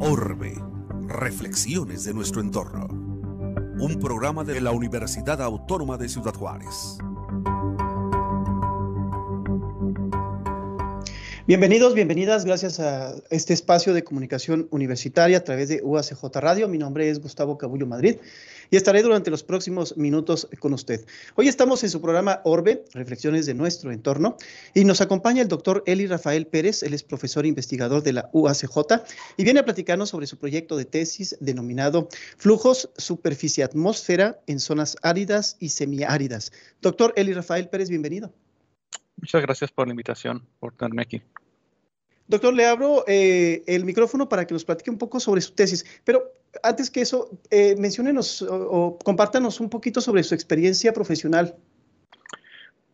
Orbe, reflexiones de nuestro entorno. Un programa de la Universidad Autónoma de Ciudad Juárez. Bienvenidos, bienvenidas, gracias a este espacio de comunicación universitaria a través de UACJ Radio. Mi nombre es Gustavo Cabullo Madrid y estaré durante los próximos minutos con usted. Hoy estamos en su programa Orbe, Reflexiones de nuestro entorno, y nos acompaña el doctor Eli Rafael Pérez, él es profesor e investigador de la UACJ y viene a platicarnos sobre su proyecto de tesis denominado Flujos, Superficie, Atmósfera en zonas áridas y semiáridas. Doctor Eli Rafael Pérez, bienvenido. Muchas gracias por la invitación, por tenerme aquí. Doctor, le abro eh, el micrófono para que nos platique un poco sobre su tesis, pero antes que eso, eh, menciónenos o, compártanos un poquito sobre su experiencia profesional.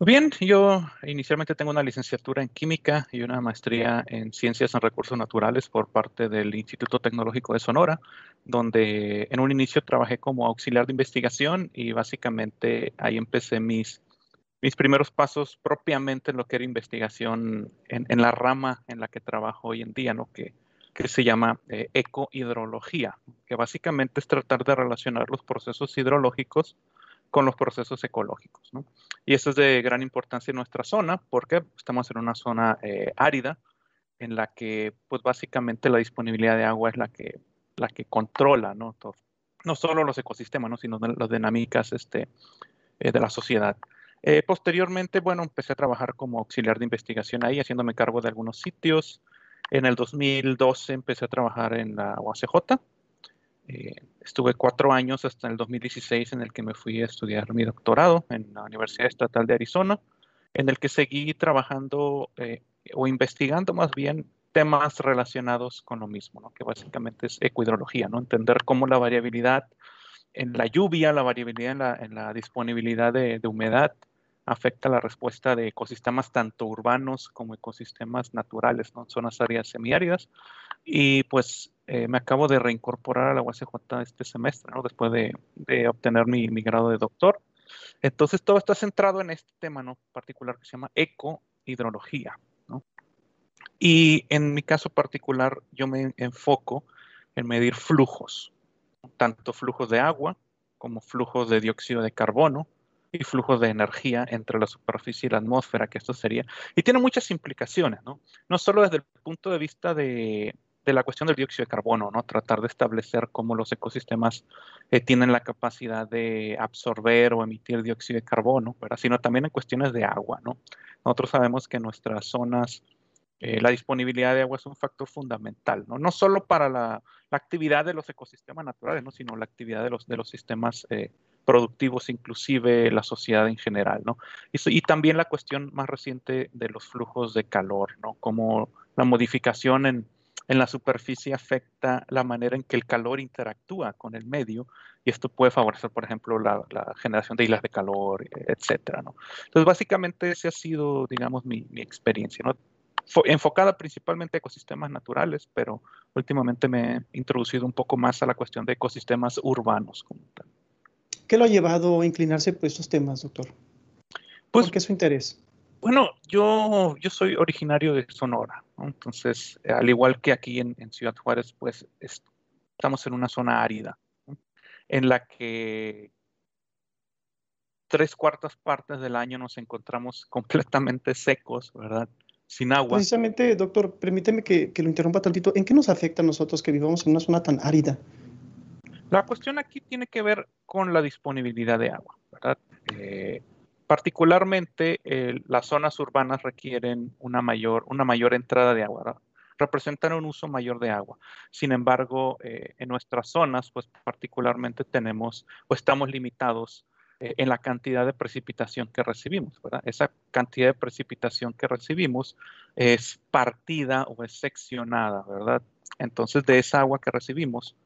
Bien, yo inicialmente tengo una licenciatura en química y una maestría en ciencias en recursos naturales por parte del Instituto Tecnológico de Sonora, donde en un inicio trabajé como auxiliar de investigación y básicamente ahí empecé mis mis primeros pasos propiamente en lo que era investigación en, la rama en la que trabajo hoy en día, ¿no? que, se llama eh, ecohidrología, que básicamente es tratar de relacionar los procesos hidrológicos con los procesos ecológicos. ¿no? Y eso es de gran importancia en nuestra zona porque estamos en una zona eh, árida en la que pues básicamente la disponibilidad de agua es la que, la que controla ¿no? no solo los ecosistemas, ¿no? sino las dinámicas este, eh, de la sociedad. Eh, posteriormente, bueno, empecé a trabajar como auxiliar de investigación ahí, haciéndome cargo de algunos sitios. En el 2012 empecé a trabajar en la UACJ. Eh, estuve cuatro años hasta el 2016 en el que me fui a estudiar mi doctorado en la Universidad Estatal de Arizona, en el que seguí trabajando eh, o investigando más bien temas relacionados con lo mismo, ¿no? que básicamente es ecohidrología, ¿no? entender cómo la variabilidad en la lluvia, la variabilidad en la, disponibilidad de humedad, afecta la respuesta de ecosistemas tanto urbanos como ecosistemas naturales, ¿no? Zonas áreas semiáridas. Y pues eh, me acabo de reincorporar a la UACJ este semestre, ¿no? Después de, obtener mi, grado de doctor. Entonces todo está centrado en este tema, ¿no? Particular que se llama ecohidrología, ¿no? Y en mi caso particular yo me enfoco en medir flujos, tanto flujos de agua como flujos de dióxido de carbono, y flujos de energía entre la superficie y la atmósfera, que esto sería. Y tiene muchas implicaciones, ¿no? No solo desde el punto de vista de, de la cuestión del dióxido de carbono, ¿no? Tratar de establecer cómo los ecosistemas eh, tienen la capacidad de absorber o emitir dióxido de carbono, pero sino también en cuestiones de agua, ¿no? Nosotros sabemos que nuestras zonas eh, la disponibilidad de agua es un factor fundamental, ¿no? No solo para la, la actividad de los ecosistemas naturales, ¿no? Sino la actividad de los, de los sistemas eh, productivos, inclusive la sociedad en general, ¿no? Y, también la cuestión más reciente de los flujos de calor, ¿no? Como la modificación en, la superficie afecta la manera en que el calor interactúa con el medio y esto puede favorecer, por ejemplo, la, generación de islas de calor, etcétera, ¿no? Entonces, básicamente, esa ha sido, digamos, mi, mi experiencia, ¿no? enfocada principalmente a ecosistemas naturales, pero últimamente me he introducido un poco más a la cuestión de ecosistemas urbanos como tal. ¿Qué lo ha llevado a inclinarse por estos temas, doctor? Pues, ¿Por qué su interés? Bueno, yo, yo soy originario de Sonora, entonces, al igual que aquí en, Ciudad Juárez, pues estamos en una zona árida, en la que tres cuartas partes del año nos encontramos completamente secos, ¿verdad? Sin agua. Precisamente, doctor, permíteme que, que, lo interrumpa tantito. ¿En qué nos afecta a nosotros que vivamos en una zona tan árida? La cuestión aquí tiene que ver con la disponibilidad de agua, ¿verdad? Eh, particularmente las zonas urbanas requieren una mayor, una mayor entrada de agua, representan un uso mayor de agua. Sin embargo, eh, en nuestras zonas, pues particularmente tenemos o estamos limitados eh, en la cantidad de precipitación que recibimos, ¿verdad? Esa cantidad de precipitación que recibimos es partida o es seccionada, ¿verdad? Entonces, de esa agua que recibimos,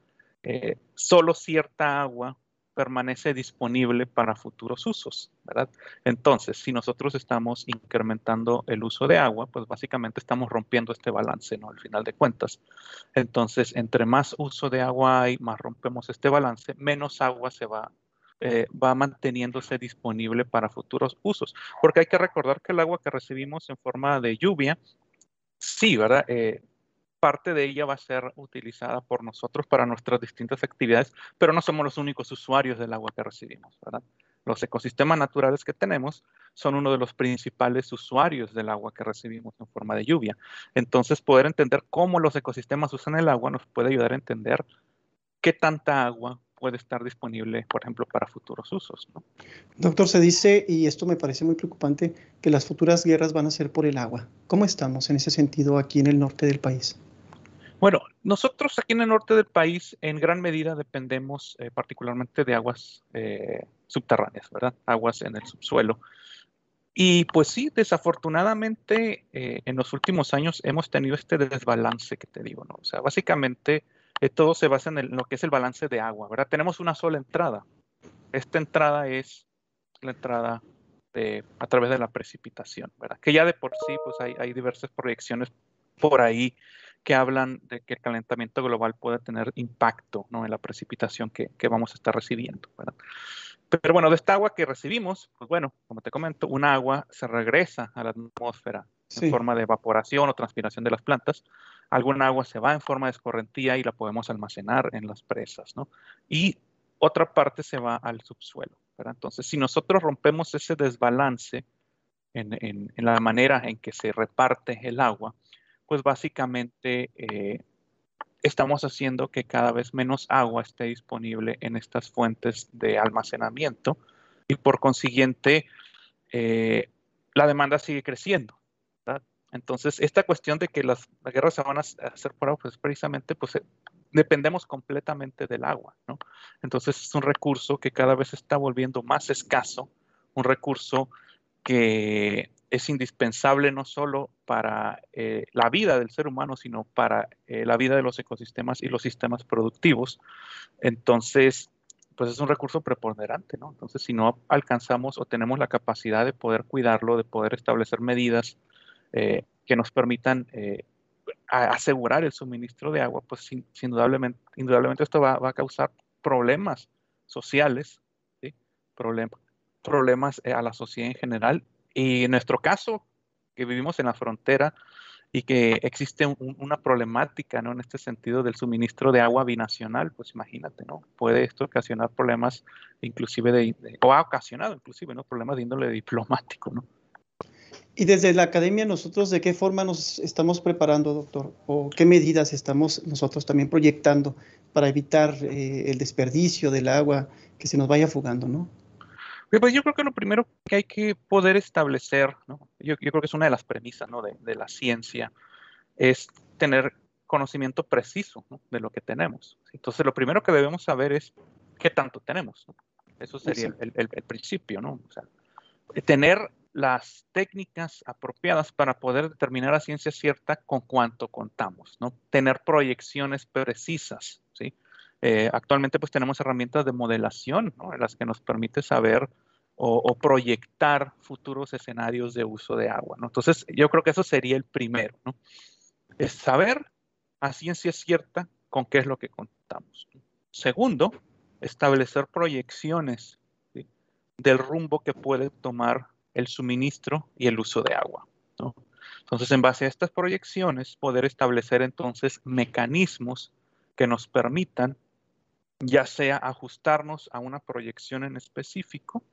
eh, solo cierta agua permanece disponible para futuros usos, ¿verdad? Entonces, si nosotros estamos incrementando el uso de agua, pues básicamente estamos rompiendo este balance, ¿no? Al final de cuentas. Entonces, entre más uso de agua hay, más rompemos este balance, menos agua se va eh, va manteniéndose disponible para futuros usos. Porque hay que recordar que el agua que recibimos en forma de lluvia, sí, ¿verdad? Eh, parte de ella va a ser utilizada por nosotros para nuestras distintas actividades, pero no somos los únicos usuarios del agua que recibimos. Los ecosistemas naturales que tenemos son uno de los principales usuarios del agua que recibimos en forma de lluvia. Entonces, poder entender cómo los ecosistemas usan el agua nos puede ayudar a entender qué tanta agua puede estar disponible, por ejemplo, para futuros usos. Doctor, se dice, y esto me parece muy preocupante, que las futuras guerras van a ser por el agua. ¿Cómo estamos en ese sentido aquí en el norte del país? Bueno, nosotros aquí en el norte del país en gran medida dependemos eh, particularmente de aguas eh, subterráneas, ¿verdad? Aguas en el subsuelo. Y pues sí, desafortunadamente eh, en los últimos años hemos tenido este desbalance que te digo, ¿no? O sea, básicamente todo se basa en, lo que es el balance de agua, ¿verdad? Tenemos una sola entrada. Esta entrada es la entrada de, a través de la precipitación, ¿verdad? Que ya de por sí, pues hay, hay diversas proyecciones por ahí que hablan de que el calentamiento global puede tener impacto ¿no? en la precipitación que, que, vamos a estar recibiendo. ¿verdad? Pero bueno, de esta agua que recibimos, pues bueno, como te comento, un agua se regresa a la atmósfera en forma de evaporación o transpiración de las plantas alguna agua se va en forma de escorrentía y la podemos almacenar en las presas, ¿no? Y otra parte se va al subsuelo, ¿verdad? Entonces, si nosotros rompemos ese desbalance en, la manera en que se reparte el agua, pues básicamente eh, estamos haciendo que cada vez menos agua esté disponible en estas fuentes de almacenamiento y por consiguiente eh, la demanda sigue creciendo. Entonces, esta cuestión de que las, guerras se van a hacer por agua, pues precisamente, pues eh, dependemos completamente del agua, ¿no? Entonces, es un recurso que cada vez está volviendo más escaso, un recurso que es indispensable no solo para eh, la vida del ser humano, sino para eh, la vida de los ecosistemas y los sistemas productivos. Entonces, pues es un recurso preponderante, ¿no? Entonces, si no alcanzamos o tenemos la capacidad de poder cuidarlo, de poder establecer medidas eh, que nos permitan eh, asegurar el suministro de agua, pues indudablemente, indudablemente esto va, a causar problemas sociales, problemas eh, a la sociedad en general. Y en nuestro caso, que vivimos en la frontera y que existe una problemática ¿no? en este sentido del suministro de agua binacional, pues imagínate, ¿no? Puede esto ocasionar problemas inclusive de, o ha ocasionado inclusive, ¿no? Problemas de índole diplomático, ¿no? Y desde la academia, nosotros, ¿de qué forma nos estamos preparando, doctor? ¿O qué medidas estamos nosotros también proyectando para evitar eh, el desperdicio del agua que se nos vaya fugando, no? Pues yo creo que lo primero que hay que poder establecer, ¿no? yo, creo que es una de las premisas ¿no? de, de, la ciencia, es tener conocimiento preciso ¿no? de lo que tenemos. Entonces, lo primero que debemos saber es qué tanto tenemos. Eso sería el, el, el, principio, ¿no? O sea, tener las técnicas apropiadas para poder determinar a ciencia cierta con cuánto contamos, ¿no? Tener proyecciones precisas, ¿sí? Eh, actualmente pues tenemos herramientas de modelación, ¿no? En las que nos permite saber o, proyectar futuros escenarios de uso de agua, ¿no? Entonces yo creo que eso sería el primero, ¿no? Es saber a ciencia cierta con qué es lo que contamos. Segundo, establecer proyecciones del rumbo que puede tomar el suministro y el uso de agua. Entonces, en base a estas proyecciones, poder establecer entonces mecanismos que nos permitan ya sea ajustarnos a una proyección en específico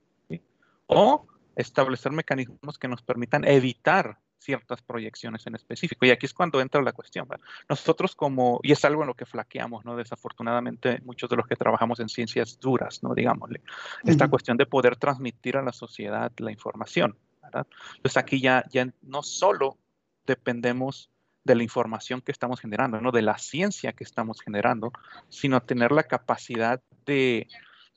o establecer mecanismos que nos permitan evitar ciertas proyecciones en específico. Y aquí es cuando entra la cuestión. Nosotros como, y es algo en lo que flaqueamos, ¿no? Desafortunadamente, muchos de los que trabajamos en ciencias duras, ¿no? Digámosle, esta cuestión de poder transmitir a la sociedad la información, ¿verdad? Entonces aquí ya, ya no solo dependemos de la información que estamos generando, ¿no? De la ciencia que estamos generando, sino tener la capacidad de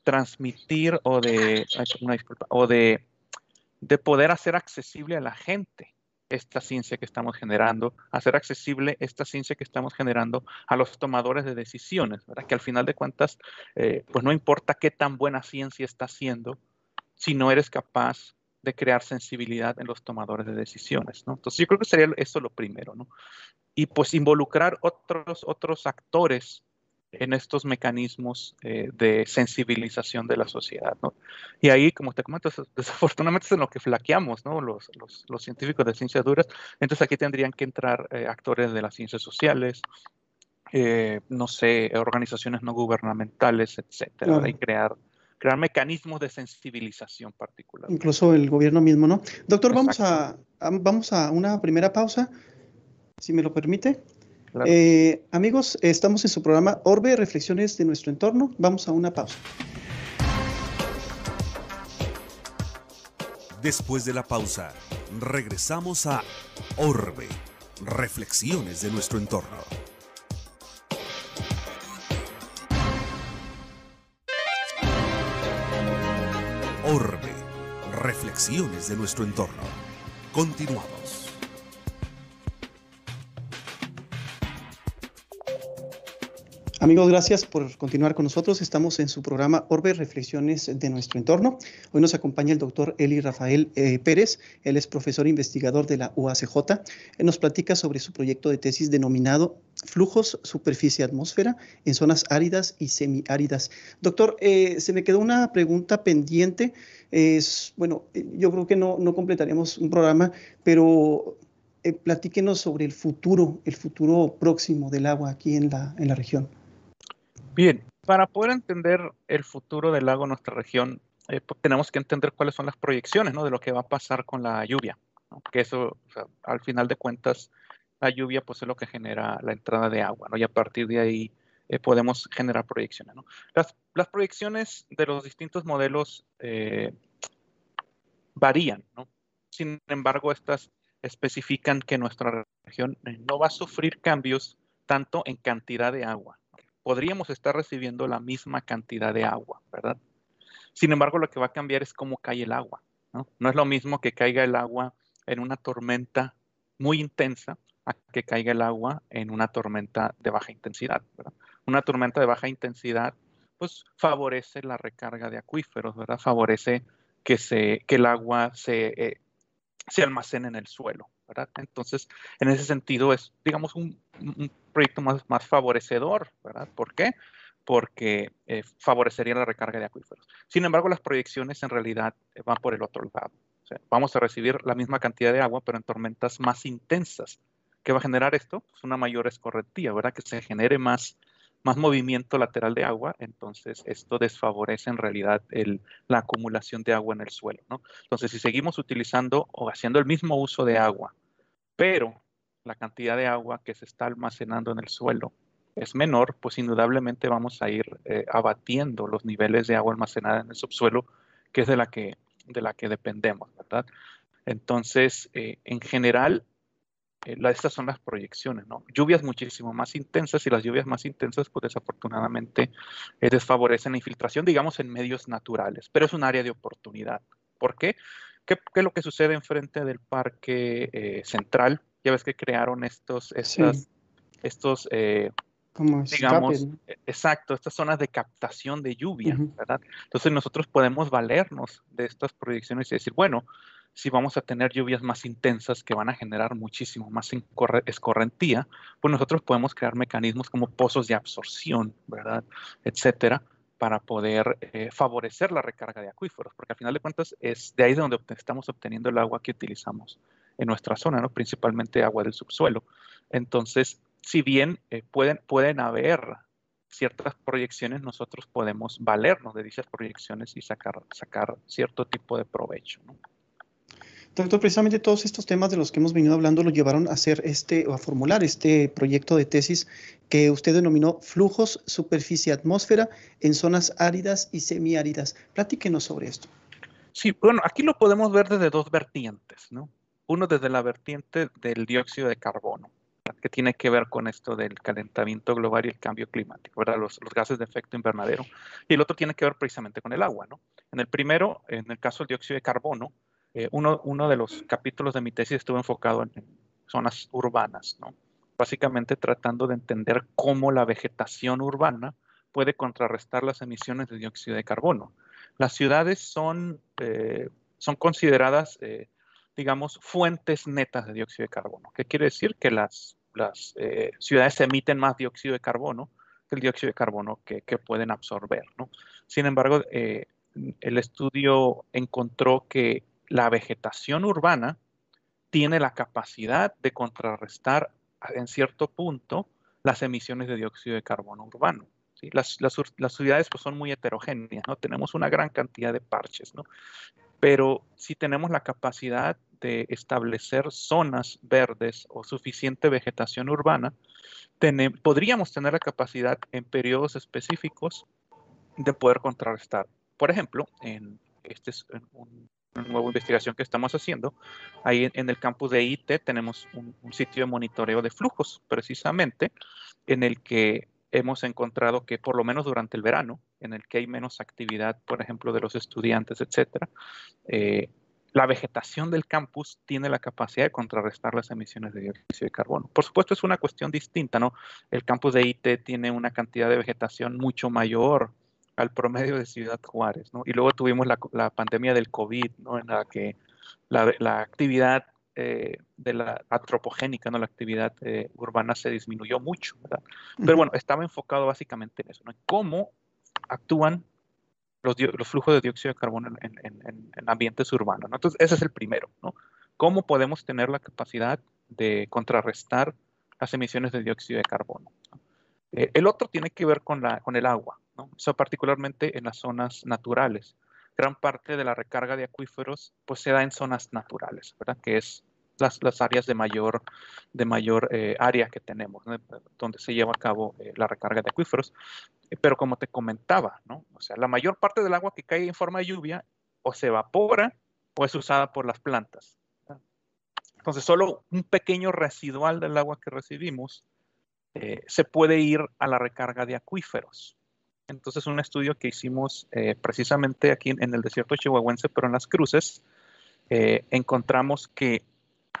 transmitir o de, una disculpa, o de, de poder hacer accesible a la gente esta ciencia que estamos generando, hacer accesible esta ciencia que estamos generando a los tomadores de decisiones, ¿verdad? Que al final de cuentas, eh, pues no importa qué tan buena ciencia está haciendo, si no eres capaz de crear sensibilidad en los tomadores de decisiones, ¿no? Entonces yo creo que sería eso lo primero, ¿no? Y pues involucrar otros, otros actores en estos mecanismos eh, de sensibilización de la sociedad. ¿no? Y ahí, como te comento, desafortunadamente es en lo que flaqueamos ¿no? los, los, los científicos de ciencias duras. Entonces aquí tendrían que entrar eh, actores de las ciencias sociales, eh, no sé, organizaciones no gubernamentales, etcétera, y crear, crear mecanismos de sensibilización particular. Incluso el gobierno mismo, ¿no? Doctor, vamos a, vamos a una primera pausa, si me lo permite. Eh, amigos, estamos en su programa Orbe, Reflexiones de nuestro entorno. Vamos a una pausa. Después de la pausa, regresamos a Orbe, Reflexiones de nuestro entorno. Orbe, Reflexiones de nuestro entorno. Continuamos. Amigos, gracias por continuar con nosotros. Estamos en su programa Orbe, Reflexiones de nuestro entorno. Hoy nos acompaña el doctor Eli Rafael eh, Pérez. Él es profesor investigador de la UACJ. Él nos platica sobre su proyecto de tesis denominado Flujos, Superficie, Atmósfera en zonas áridas y semiáridas. Doctor, eh, se me quedó una pregunta pendiente. Bueno, eh, yo creo que no, no completaríamos un programa, pero platíquenos sobre el futuro, el futuro próximo del agua aquí en la, en la región. Bien, para poder entender el futuro del lago en nuestra región, eh, pues, tenemos que entender cuáles son las proyecciones ¿no? de lo que va a pasar con la lluvia. Que eso, al final de cuentas, la lluvia pues, es lo que genera la entrada de agua, ¿no? y a partir de ahí eh, podemos generar proyecciones. ¿no? Las, las, proyecciones de los distintos modelos eh, varían, ¿no? sin embargo, estas especifican que nuestra región no va a sufrir cambios tanto en cantidad de agua podríamos estar recibiendo la misma cantidad de agua, ¿verdad? Sin embargo, lo que va a cambiar es cómo cae el agua, ¿no? Es lo mismo que caiga el agua en una tormenta muy intensa a que caiga el agua en una tormenta de baja intensidad, ¿verdad? Una tormenta de baja intensidad, pues favorece la recarga de acuíferos, ¿verdad? Favorece que, se, que el agua se, eh, se almacene en el suelo, Entonces, en ese sentido es, digamos, un, proyecto más, más favorecedor, ¿verdad? ¿Por qué? Porque eh, favorecería la recarga de acuíferos. Sin embargo, las proyecciones en realidad eh, van por el otro lado. vamos a recibir la misma cantidad de agua, pero en tormentas más intensas. ¿Qué va a generar esto? Pues una mayor escorrentía, ¿verdad? Que se genere más, más movimiento lateral de agua, entonces esto desfavorece en realidad la acumulación de agua en el suelo. ¿no? Entonces, si seguimos utilizando o haciendo el mismo uso de agua, pero la cantidad de agua que se está almacenando en el suelo es menor, pues indudablemente vamos a ir eh, abatiendo los niveles de agua almacenada en el subsuelo, que es de la que, de la que dependemos, ¿verdad? Entonces, eh, en general, eh, estas son las proyecciones, ¿no? Lluvias muchísimo más intensas y las lluvias más intensas, pues desafortunadamente eh, desfavorecen la infiltración, digamos, en medios naturales, pero es un área de oportunidad. ¿Por qué? ¿Qué, es lo que sucede enfrente del parque eh, central? Ya ves que crearon estos, estas, estos, digamos, exacto, estas zonas de captación de lluvia, ¿verdad? Entonces nosotros podemos valernos de estas proyecciones y decir, bueno, si vamos a tener lluvias más intensas que van a generar muchísimo más escorrentía, pues nosotros podemos crear mecanismos como pozos de absorción, ¿verdad? Etcétera, para poder eh, favorecer la recarga de acuíferos, porque al final de cuentas es de ahí de donde estamos obteniendo el agua que utilizamos en nuestra zona, ¿no? principalmente agua del subsuelo. Entonces, si bien eh, pueden, pueden haber ciertas proyecciones, nosotros podemos valernos de dichas proyecciones y sacar, sacar cierto tipo de provecho. ¿no? Doctor, precisamente todos estos temas de los que hemos venido hablando lo llevaron a hacer este o a formular este proyecto de tesis que usted denominó flujos, superficie, atmósfera en zonas áridas y semiáridas. Platíquenos sobre esto. Sí, bueno, aquí lo podemos ver desde dos vertientes, ¿no? Uno desde la vertiente del dióxido de carbono, que tiene que ver con esto del calentamiento global y el cambio climático, ¿verdad? Los, los, gases de efecto invernadero. Y el otro tiene que ver precisamente con el agua, ¿no? En el primero, en el caso del dióxido de carbono, eh, uno, uno, de los capítulos de mi tesis estuvo enfocado en, zonas urbanas, ¿no? básicamente tratando de entender cómo la vegetación urbana puede contrarrestar las emisiones de dióxido de carbono. Las ciudades son, eh, son consideradas, eh, digamos, fuentes netas de dióxido de carbono. ¿Qué quiere decir? Que las, las ciudades emiten más dióxido de carbono que el dióxido de carbono que, pueden absorber. ¿no? Sin embargo, el estudio encontró que la vegetación urbana tiene la capacidad de contrarrestar en cierto punto las emisiones de dióxido de carbono urbano. Las, ciudades pues, son muy heterogéneas, ¿no? Tenemos una gran cantidad de parches, ¿no? Pero si tenemos la capacidad de establecer zonas verdes o suficiente vegetación urbana, podríamos tener la capacidad en periodos específicos de poder contrarrestar. Por ejemplo, en este es una nueva investigación que estamos haciendo, ahí en el campus de IT tenemos un, un sitio de monitoreo de flujos, precisamente, en el que hemos encontrado que por lo menos durante el verano, en el que hay menos actividad, por ejemplo, de los estudiantes, etcétera, eh, la vegetación del campus tiene la capacidad de contrarrestar las emisiones de dióxido de carbono. Por supuesto, es una cuestión distinta, ¿no? El campus de IT tiene una cantidad de vegetación mucho mayor al promedio de Ciudad Juárez, ¿no? Y luego tuvimos la, pandemia del COVID, ¿no? En la que la, la actividad eh, de la antropogénica, ¿no? la actividad eh, urbana se disminuyó mucho. ¿verdad? Pero bueno, estaba enfocado básicamente en eso, ¿no? cómo actúan los, los, flujos de dióxido de carbono en, en, en, ambientes urbanos. ¿no? Entonces, ese es el primero. ¿no? ¿Cómo podemos tener la capacidad de contrarrestar las emisiones de dióxido de carbono? Eh, el otro tiene que ver con, la, con el agua, ¿no? Eso particularmente en las zonas naturales gran parte de la recarga de acuíferos pues se da en zonas naturales, ¿verdad? Que es las, las áreas de mayor, de mayor eh, área que tenemos, donde se lleva a cabo eh, la recarga de acuíferos. Eh, pero como te comentaba, ¿no? O sea, la mayor parte del agua que cae en forma de lluvia o se evapora o es usada por las plantas. Entonces, solo un pequeño residual del agua que recibimos se puede ir a la recarga de acuíferos. Entonces, un estudio que hicimos precisamente aquí en, el desierto chihuahuense, pero en las cruces, encontramos que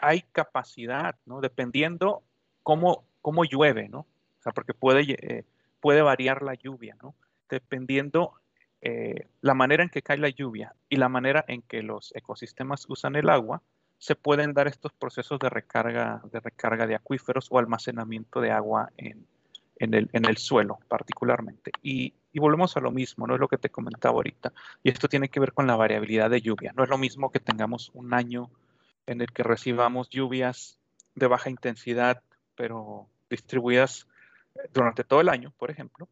hay capacidad, ¿no? Dependiendo cómo, cómo llueve, ¿no? O sea, porque puede, eh, puede variar la lluvia, ¿no? Dependiendo eh, la manera en que cae la lluvia y la manera en que los ecosistemas usan el agua, se pueden dar estos procesos de recarga de, recarga de acuíferos o almacenamiento de agua en, en, el, en el, suelo particularmente. Y, y, volvemos a lo mismo, no es lo que te comentaba ahorita. Y esto tiene que ver con la variabilidad de lluvia. No es lo mismo que tengamos un año en el que recibamos lluvias de baja intensidad, pero distribuidas durante todo el año, por ejemplo,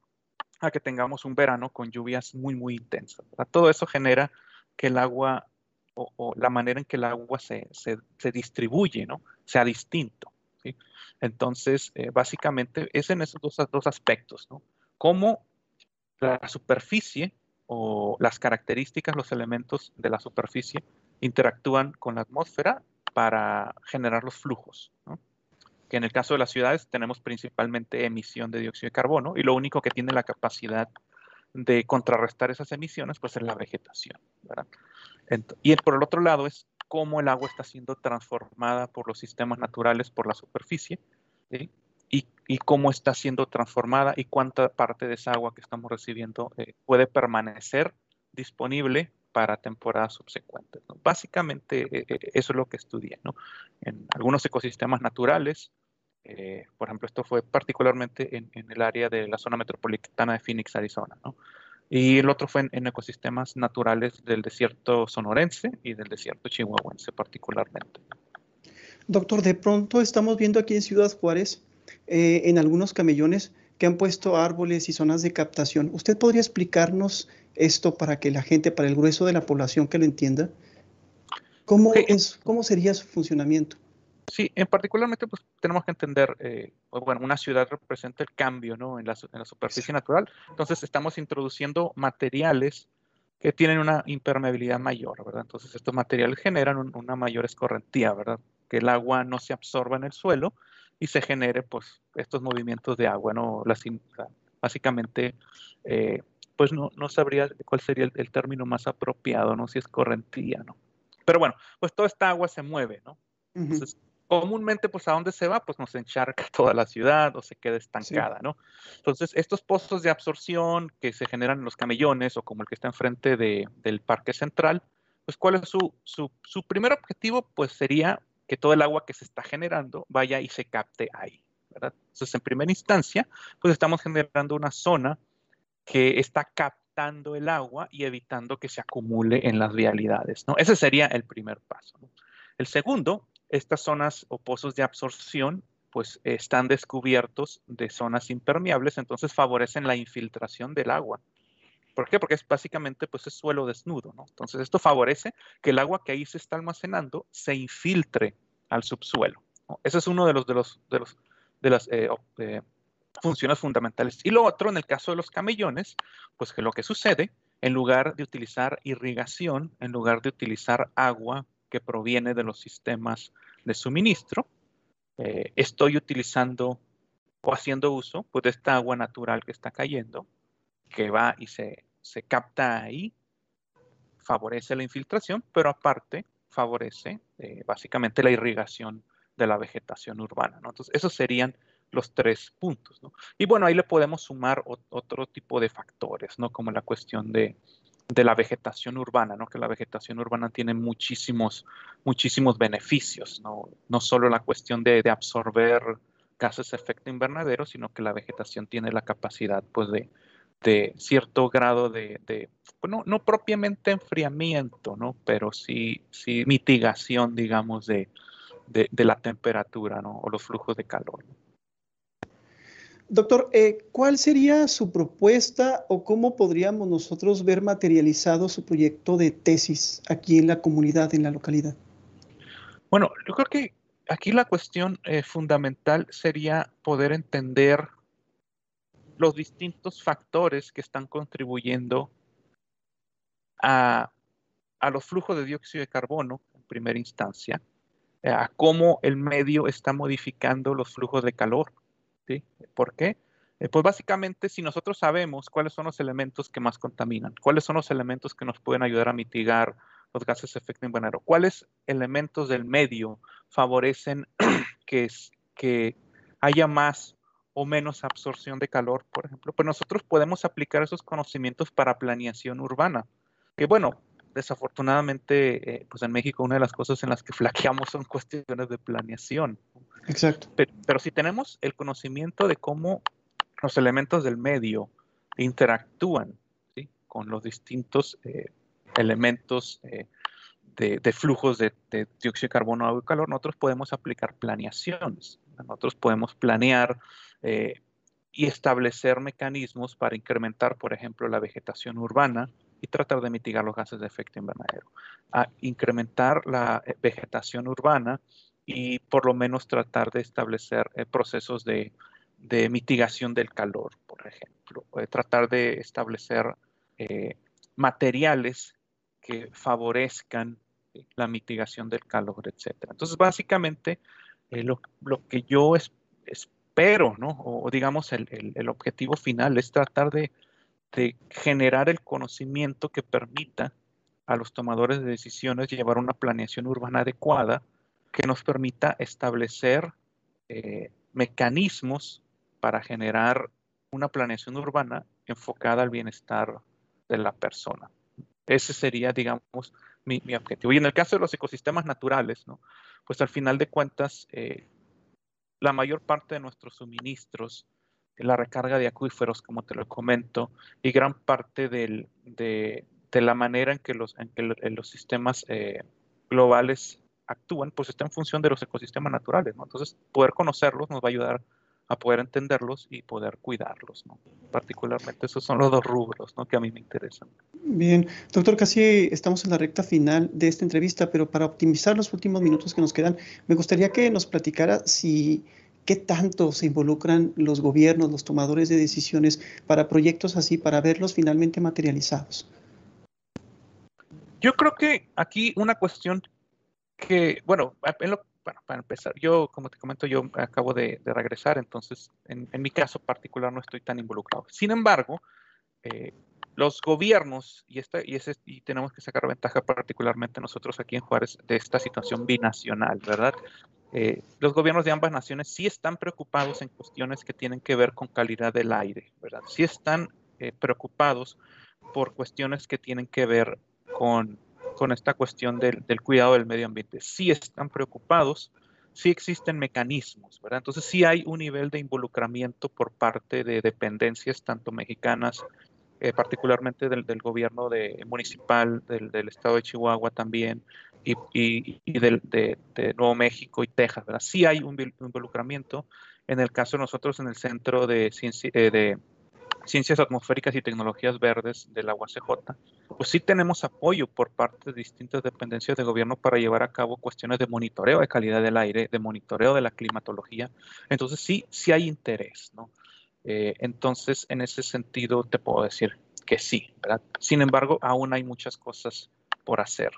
a que tengamos un verano con lluvias muy, muy intensas. Todo eso genera que el agua o, la manera en que el agua se, distribuye, ¿no? Sea distinto. Entonces, eh, básicamente es en esos dos, dos aspectos, ¿no? Cómo la superficie o las características, los elementos de la superficie interactúan con la atmósfera para generar los flujos. Que en el caso de las ciudades tenemos principalmente emisión de dióxido de carbono y lo único que tiene la capacidad de contrarrestar esas emisiones pues es la vegetación. y por el otro lado es cómo el agua está siendo transformada por los sistemas naturales por la superficie y, cómo está siendo transformada y cuánta parte de esa agua que estamos recibiendo eh, puede permanecer disponible para temporadas subsecuentes. Básicamente eh, eh, eso es lo que estudié. ¿no? En algunos ecosistemas naturales, eh, por ejemplo, esto fue particularmente en, el área de la zona metropolitana de Phoenix, Arizona. ¿no? Y el otro fue en, ecosistemas naturales del desierto sonorense y del desierto chihuahuense particularmente. Doctor, de pronto estamos viendo aquí en Ciudad Juárez, en algunos camellones, que han puesto árboles y zonas de captación. ¿Usted podría explicarnos esto para que la gente, para el grueso de la población que lo entienda? ¿Cómo, es, cómo sería su funcionamiento? Sí, en particularmente pues tenemos que entender, eh, bueno, una ciudad representa el cambio ¿no? en, la, en la superficie natural, entonces estamos introduciendo materiales que tienen una impermeabilidad mayor, ¿verdad? Entonces estos materiales generan una mayor escorrentía, ¿verdad? Que el agua no se absorba en el suelo y se genere pues estos movimientos de agua, ¿no? Las, básicamente eh, pues no, no sabría cuál sería el, término más apropiado, ¿no? Si es correntía, ¿no? Pero bueno, pues toda esta agua se mueve, ¿no? Entonces, comúnmente, pues, ¿a dónde se va? Pues nos encharca toda la ciudad o se queda estancada, ¿no? Entonces, estos pozos de absorción que se generan en los camellones o como el que está enfrente de, del Parque Central, pues, ¿cuál es su, su, su primer objetivo? Pues sería que todo el agua que se está generando vaya y se capte ahí, ¿verdad? Entonces, en primera instancia, pues estamos generando una zona que está captando el agua y evitando que se acumule en las vialidades, ¿no? Ese sería el primer paso. El segundo, estas zonas o pozos de absorción pues están descubiertos de zonas impermeables, entonces favorecen la infiltración del agua. ¿Por qué? Porque es básicamente pues es suelo desnudo, ¿no? Entonces esto favorece que el agua que ahí se está almacenando se infiltre al subsuelo. Ese es uno de los de los de los de las eh, eh, funciones fundamentales. Y lo otro, en el caso de los camellones, pues que lo que sucede, en lugar de utilizar irrigación, en lugar de utilizar agua que proviene de los sistemas de suministro, eh, estoy utilizando o haciendo uso pues, de esta agua natural que está cayendo, que va y se, se capta ahí, favorece la infiltración, pero aparte favorece eh, básicamente la irrigación de la vegetación urbana. ¿no? Entonces, esos serían los tres puntos. Y bueno, ahí le podemos sumar otro tipo de factores, ¿no? como la cuestión de, de la vegetación urbana, ¿no? que la vegetación urbana tiene muchísimos, muchísimos beneficios, no, no solo la cuestión de, de absorber gases de efecto invernadero, sino que la vegetación tiene la capacidad pues, de, de cierto grado de, bueno, no propiamente enfriamiento, ¿no? pero sí, sí mitigación, digamos, de, de, de la temperatura ¿no? o los flujos de calor. ¿no? Doctor, eh, ¿cuál sería su propuesta o cómo podríamos nosotros ver materializado su proyecto de tesis aquí en la comunidad, en la localidad? Bueno, yo creo que aquí la cuestión eh, fundamental sería poder entender los distintos factores que están contribuyendo a, los flujos de dióxido de carbono en primera instancia, eh, a cómo el medio está modificando los flujos de calor ¿sí? ¿Por qué? Eh, pues básicamente si nosotros sabemos cuáles son los elementos que más contaminan, cuáles son los elementos que nos pueden ayudar a mitigar los gases de efecto invernadero, cuáles elementos del medio favorecen que, que haya más o menos absorción de calor, por ejemplo, pues nosotros podemos aplicar esos conocimientos para planeación urbana. Que bueno, desafortunadamente, eh, pues en México una de las cosas en las que flaqueamos son cuestiones de planeación. Exacto. Pero, pero, si tenemos el conocimiento de cómo los elementos del medio interactúan ¿sí? con los distintos eh, elementos eh, de, de, flujos de, de, dióxido de carbono, agua y calor, nosotros podemos aplicar planeaciones. Nosotros podemos planear y establecer mecanismos para incrementar, por ejemplo, la vegetación urbana y tratar de mitigar los gases de efecto invernadero. A incrementar la eh, vegetación urbana y por lo menos tratar de establecer eh, procesos de, de, mitigación del calor, por ejemplo. Eh, tratar de establecer eh, materiales que favorezcan la mitigación del calor, etc. Entonces, básicamente, eh, lo, lo, que yo es, espero, ¿no? o, digamos, el, el, el objetivo final es tratar de de generar el conocimiento que permita a los tomadores de decisiones llevar una planeación urbana adecuada que nos permita establecer eh, mecanismos para generar una planeación urbana enfocada al bienestar de la persona. Ese sería, digamos, mi, objetivo. Y en el caso de los ecosistemas naturales, ¿no? pues al final de cuentas, eh, la mayor parte de nuestros suministros la recarga de acuíferos, como te lo comento, y gran parte del, de, la manera en que los, en que los sistemas eh, globales actúan, pues está en función de los ecosistemas naturales, ¿no? Entonces, poder conocerlos nos va a ayudar a poder entenderlos y poder cuidarlos, ¿no? Particularmente esos son los dos rubros, ¿no? Que a mí me interesan. Bien, doctor, casi estamos en la recta final de esta entrevista, pero para optimizar los últimos minutos que nos quedan, me gustaría que nos platicara si ¿Qué tanto se involucran los gobiernos, los tomadores de decisiones para proyectos así, para verlos finalmente materializados? Yo creo que aquí una cuestión que, bueno, para empezar, yo, como te comento, yo acabo de, regresar, entonces en, mi caso particular no estoy tan involucrado. Sin embargo, eh, los gobiernos, y, esta, y, y tenemos que sacar ventaja particularmente nosotros aquí en Juárez de esta situación binacional, ¿verdad? Eh, los gobiernos de ambas naciones sí están preocupados en cuestiones que tienen que ver con calidad del aire, ¿verdad? Sí están eh, preocupados por cuestiones que tienen que ver con, con esta cuestión del, del, cuidado del medio ambiente. Sí están preocupados sí existen mecanismos, ¿verdad? Entonces sí hay un nivel de involucramiento por parte de dependencias, tanto mexicanas, eh, particularmente del, gobierno de, municipal, del, estado de Chihuahua también, y, y, del, de, Nuevo México y Texas, ¿verdad? Sí hay un, involucramiento. En el caso de nosotros en el Centro de, eh, de Ciencias Atmosféricas y Tecnologías Verdes de la UACJ, pues sí tenemos apoyo por parte de distintas dependencias de gobierno para llevar a cabo cuestiones de monitoreo de calidad del aire, de monitoreo de la climatología. Entonces sí, sí hay interés, ¿no? Eh, entonces, en ese sentido, te puedo decir que sí, ¿verdad? Sin embargo, aún hay muchas cosas por hacer.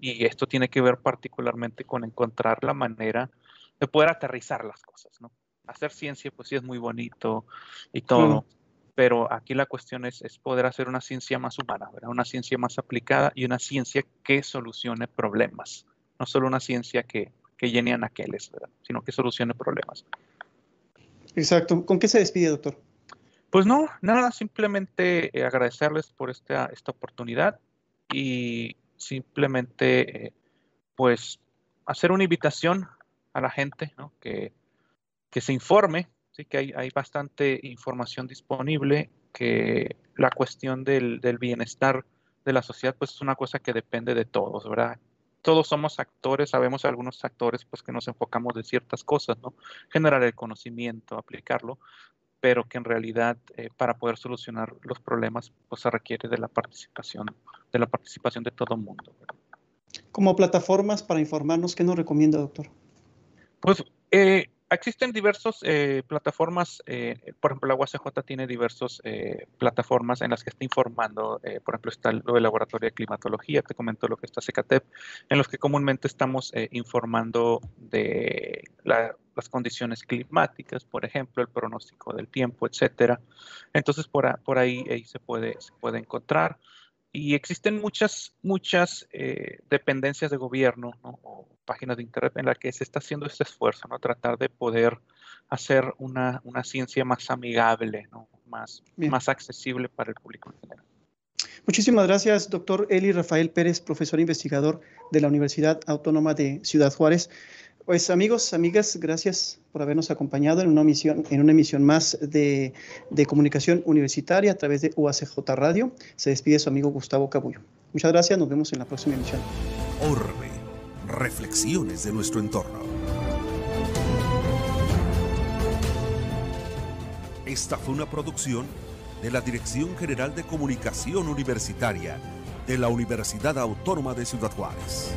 Y esto tiene que ver particularmente con encontrar la manera de poder aterrizar las cosas, ¿no? Hacer ciencia, pues sí es muy bonito y todo, pero aquí la cuestión es, poder hacer una ciencia más humana, una ciencia más aplicada y una ciencia que solucione problemas, no solo una ciencia que, que llene anaqueles, sino que solucione problemas. Exacto. ¿Con qué se despide, doctor? Pues no, nada, simplemente eh, agradecerles por esta, esta oportunidad y simplemente, eh, pues, hacer una invitación a la gente que, que se informe Sí que hay, hay bastante información disponible, que la cuestión del, del, bienestar de la sociedad pues es una cosa que depende de todos, ¿verdad? Todos somos actores, sabemos algunos actores pues que nos enfocamos de ciertas cosas, ¿no? Generar el conocimiento, aplicarlo, pero que en realidad eh, para poder solucionar los problemas pues se requiere de la participación, de la participación de todo el mundo. Como plataformas para informarnos, ¿qué nos recomienda, doctor? Pues eh, existen diversas eh, plataformas, eh, por ejemplo, la UACJ tiene diversas eh, plataformas en las que está informando, por ejemplo, está el, Laboratorio de Climatología, te comento lo que está CECATEP, en los que comúnmente estamos informando de las condiciones climáticas, por ejemplo, el pronóstico del tiempo, etcétera. Entonces, por, ahí, se puede encontrar y existen muchas, muchas eh, dependencias de gobierno o páginas de internet en las que se está haciendo este esfuerzo, ¿no? Tratar de poder hacer una, una ciencia más amigable, ¿no? más, más accesible para el público en general. Muchísimas gracias, doctor Eli Rafael Pérez, profesor investigador de la Universidad Autónoma de Ciudad Juárez. Pues amigos, amigas, gracias por habernos acompañado en una emisión, en una emisión más de, comunicación universitaria a través de UACJ Radio. Se despide su amigo Gustavo Cabullo. Muchas gracias, nos vemos en la próxima emisión. Orbe, reflexiones de nuestro entorno. Esta fue una producción de la Dirección General de Comunicación Universitaria de la Universidad Autónoma de Ciudad Juárez.